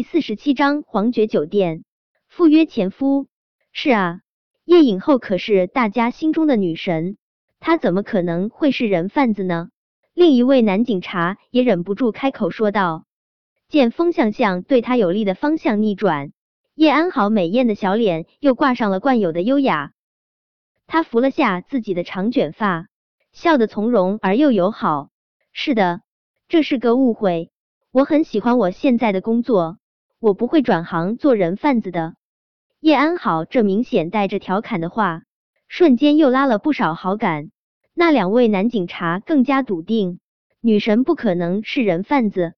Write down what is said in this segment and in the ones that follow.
第四十七章皇爵酒店赴约前夫。是啊，叶影后可是大家心中的女神，她怎么可能会是人贩子呢？另一位男警察也忍不住开口说道。见风向向对他有利的方向逆转，叶安好美艳的小脸又挂上了惯有的优雅。他扶了下自己的长卷发，笑得从容而又友好。是的，这是个误会。我很喜欢我现在的工作，我不会转行做人贩子的。叶安好这明显带着调侃的话，瞬间又拉了不少好感。那两位男警察更加笃定，女神不可能是人贩子。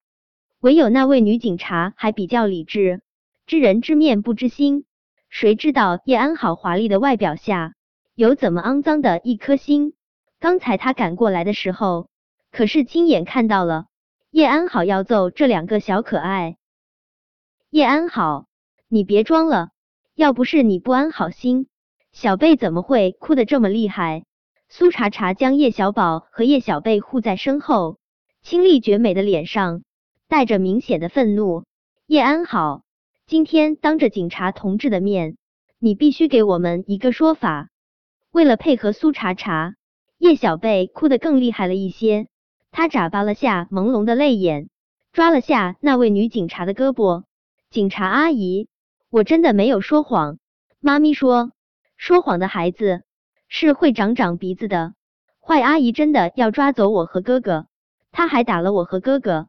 唯有那位女警察还比较理智，知人知面不知心。谁知道叶安好华丽的外表下有怎么肮脏的一颗心？刚才他赶过来的时候，可是亲眼看到了叶安好要揍这两个小可爱。叶安好，你别装了，要不是你不安好心，小贝怎么会哭得这么厉害？苏茶茶将叶小宝和叶小贝护在身后，清丽绝美的脸上。带着明显的愤怒，叶安好，今天当着警察同志的面，你必须给我们一个说法。为了配合苏茶茶，叶小贝哭得更厉害了一些，他眨巴了下朦胧的泪眼，抓了下那位女警察的胳膊。警察阿姨，我真的没有说谎。妈咪说，说谎的孩子是会长长鼻子的。坏阿姨真的要抓走我和哥哥，她还打了我和哥哥。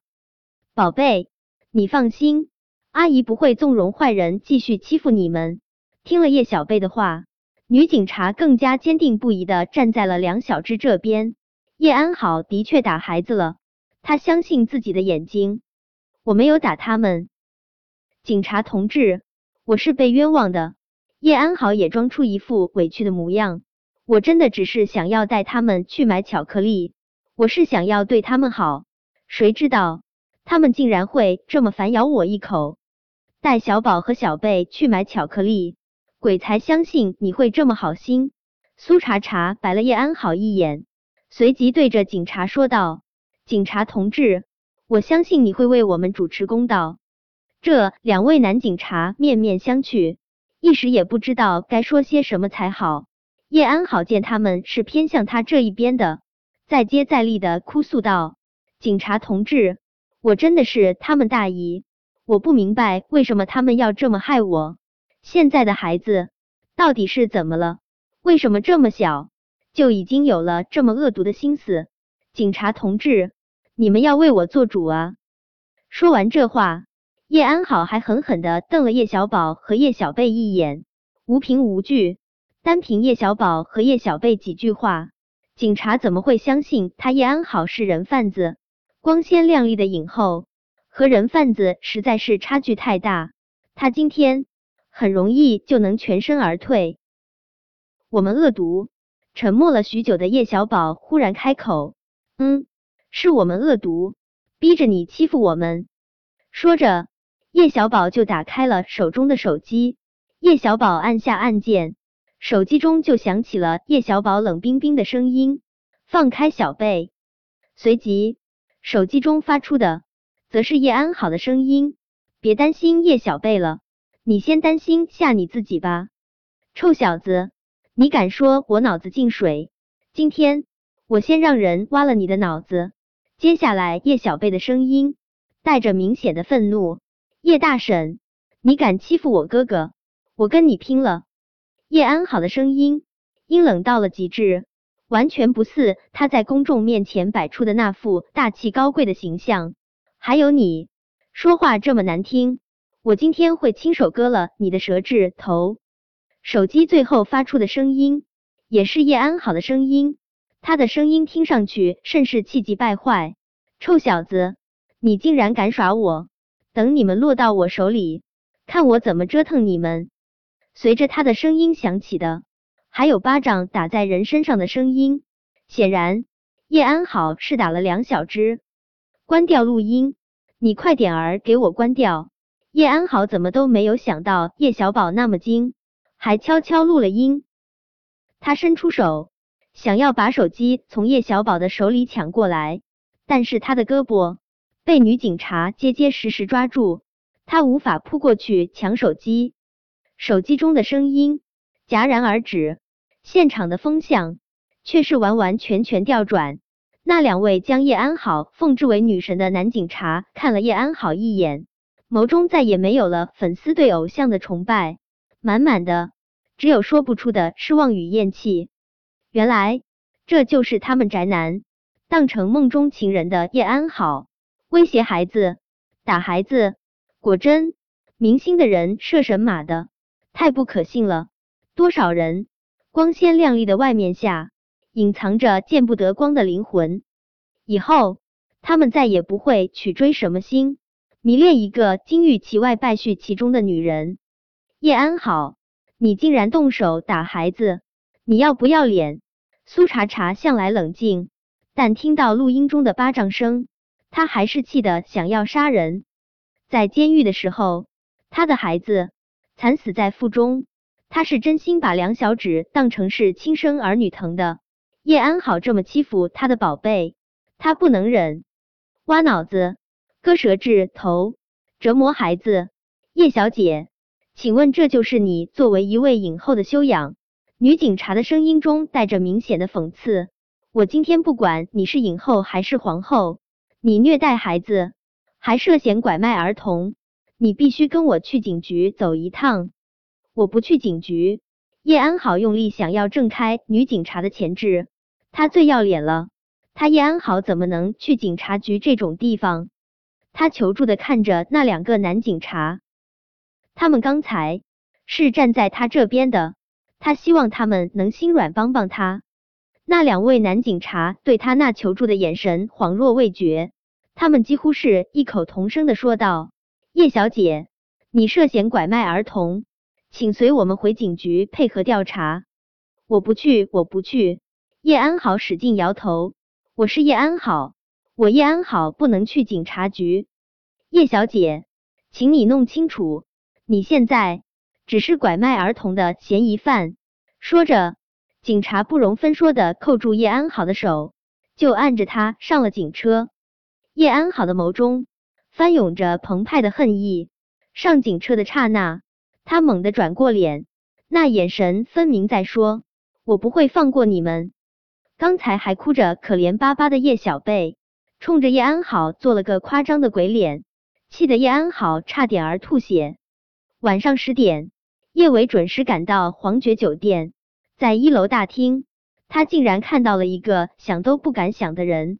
宝贝，你放心，阿姨不会纵容坏人继续欺负你们。听了叶小贝的话，女警察更加坚定不移的站在了梁小芝这边。叶安好的确打孩子了，她相信自己的眼睛。我没有打他们，警察同志，我是被冤枉的。叶安好也装出一副委屈的模样。我真的只是想要带他们去买巧克力，我是想要对他们好，谁知道。他们竟然会这么反咬我一口，带小宝和小贝去买巧克力，鬼才相信你会这么好心。苏茶茶白了叶安好一眼，随即对着警察说道：“警察同志，我相信你会为我们主持公道。”这两位男警察面面相觑，一时也不知道该说些什么才好。叶安好见他们是偏向他这一边的，再接再厉的哭诉道：“警察同志。”我真的是他们大姨，我不明白为什么他们要这么害我。现在的孩子到底是怎么了？为什么这么小就已经有了这么恶毒的心思？警察同志，你们要为我做主啊！说完这话，叶安好还狠狠的瞪了叶小宝和叶小贝一眼，无凭无据，单凭叶小宝和叶小贝几句话，警察怎么会相信他叶安好是人贩子？光鲜亮丽的影后和人贩子实在是差距太大，他今天很容易就能全身而退。我们恶毒。沉默了许久的叶小宝忽然开口：“嗯，是我们恶毒，逼着你欺负我们。”说着，叶小宝就打开了手中的手机。叶小宝按下按键，手机中就响起了叶小宝冷冰冰的声音：“放开小贝。”随即。手机中发出的，则是叶安好的声音。别担心叶小贝了，你先担心下你自己吧。臭小子，你敢说我脑子进水？今天我先让人挖了你的脑子。接下来，叶小贝的声音带着明显的愤怒。叶大婶，你敢欺负我哥哥，我跟你拼了！叶安好的声音阴冷到了极致。完全不似他在公众面前摆出的那副大气高贵的形象。还有你说话这么难听，我今天会亲手割了你的舌质头。手机最后发出的声音也是叶安好的声音，他的声音听上去甚是气急败坏。臭小子，你竟然敢耍我！等你们落到我手里，看我怎么折腾你们！随着他的声音响起的。还有巴掌打在人身上的声音，显然叶安好是打了两小只。关掉录音，你快点儿给我关掉！叶安好怎么都没有想到叶小宝那么精，还悄悄录了音。他伸出手，想要把手机从叶小宝的手里抢过来，但是他的胳膊被女警察结结实实抓住，他无法扑过去抢手机，手机中的声音戛然而止，现场的风向却是完完全全调转。那两位将叶安好奉之为女神的男警察看了叶安好一眼，眸中再也没有了粉丝对偶像的崇拜，满满的只有说不出的失望与厌弃。原来这就是他们宅男当成梦中情人的叶安好，威胁孩子，打孩子。果真，明星的人设神马的太不可信了。多少人光鲜亮丽的外面下，隐藏着见不得光的灵魂。以后他们再也不会去追什么星，迷恋一个金玉其外败絮其中的女人。叶安好，你竟然动手打孩子，你要不要脸？苏茶茶向来冷静，但听到录音中的巴掌声，他还是气得想要杀人。在监狱的时候，他的孩子惨死在腹中，他是真心把梁小芷当成是亲生儿女疼的。叶安好这么欺负他的宝贝，他不能忍，挖脑子、割舌质头、折磨孩子。叶小姐，请问这就是你作为一位影后的修养？女警察的声音中带着明显的讽刺。我今天不管你是影后还是皇后，你虐待孩子。还涉嫌拐卖儿童，你必须跟我去警局走一趟。我不去警局。叶安好用力想要挣开女警察的钳制，他最要脸了。他叶安好怎么能去警察局这种地方？他求助的看着那两个男警察，他们刚才是站在他这边的，他希望他们能心软帮帮他。那两位男警察对他那求助的眼神恍若未觉。他们几乎是异口同声的说道：“叶小姐，你涉嫌拐卖儿童，请随我们回警局配合调查。”我不去，我不去。叶安好使劲摇头：“我是叶安好，我叶安好不能去警察局。”叶小姐，请你弄清楚，你现在只是拐卖儿童的嫌疑犯。说着，警察不容分说的扣住叶安好的手，就按着他上了警车。叶安好的眸中翻涌着澎湃的恨意。上警车的刹那，他猛地转过脸，那眼神分明在说：“我不会放过你们。”刚才还哭着可怜巴巴的叶小贝，冲着叶安好做了个夸张的鬼脸，气得叶安好差点儿吐血。晚上十点，叶伟准时赶到皇爵酒店，在一楼大厅，他竟然看到了一个想都不敢想的人。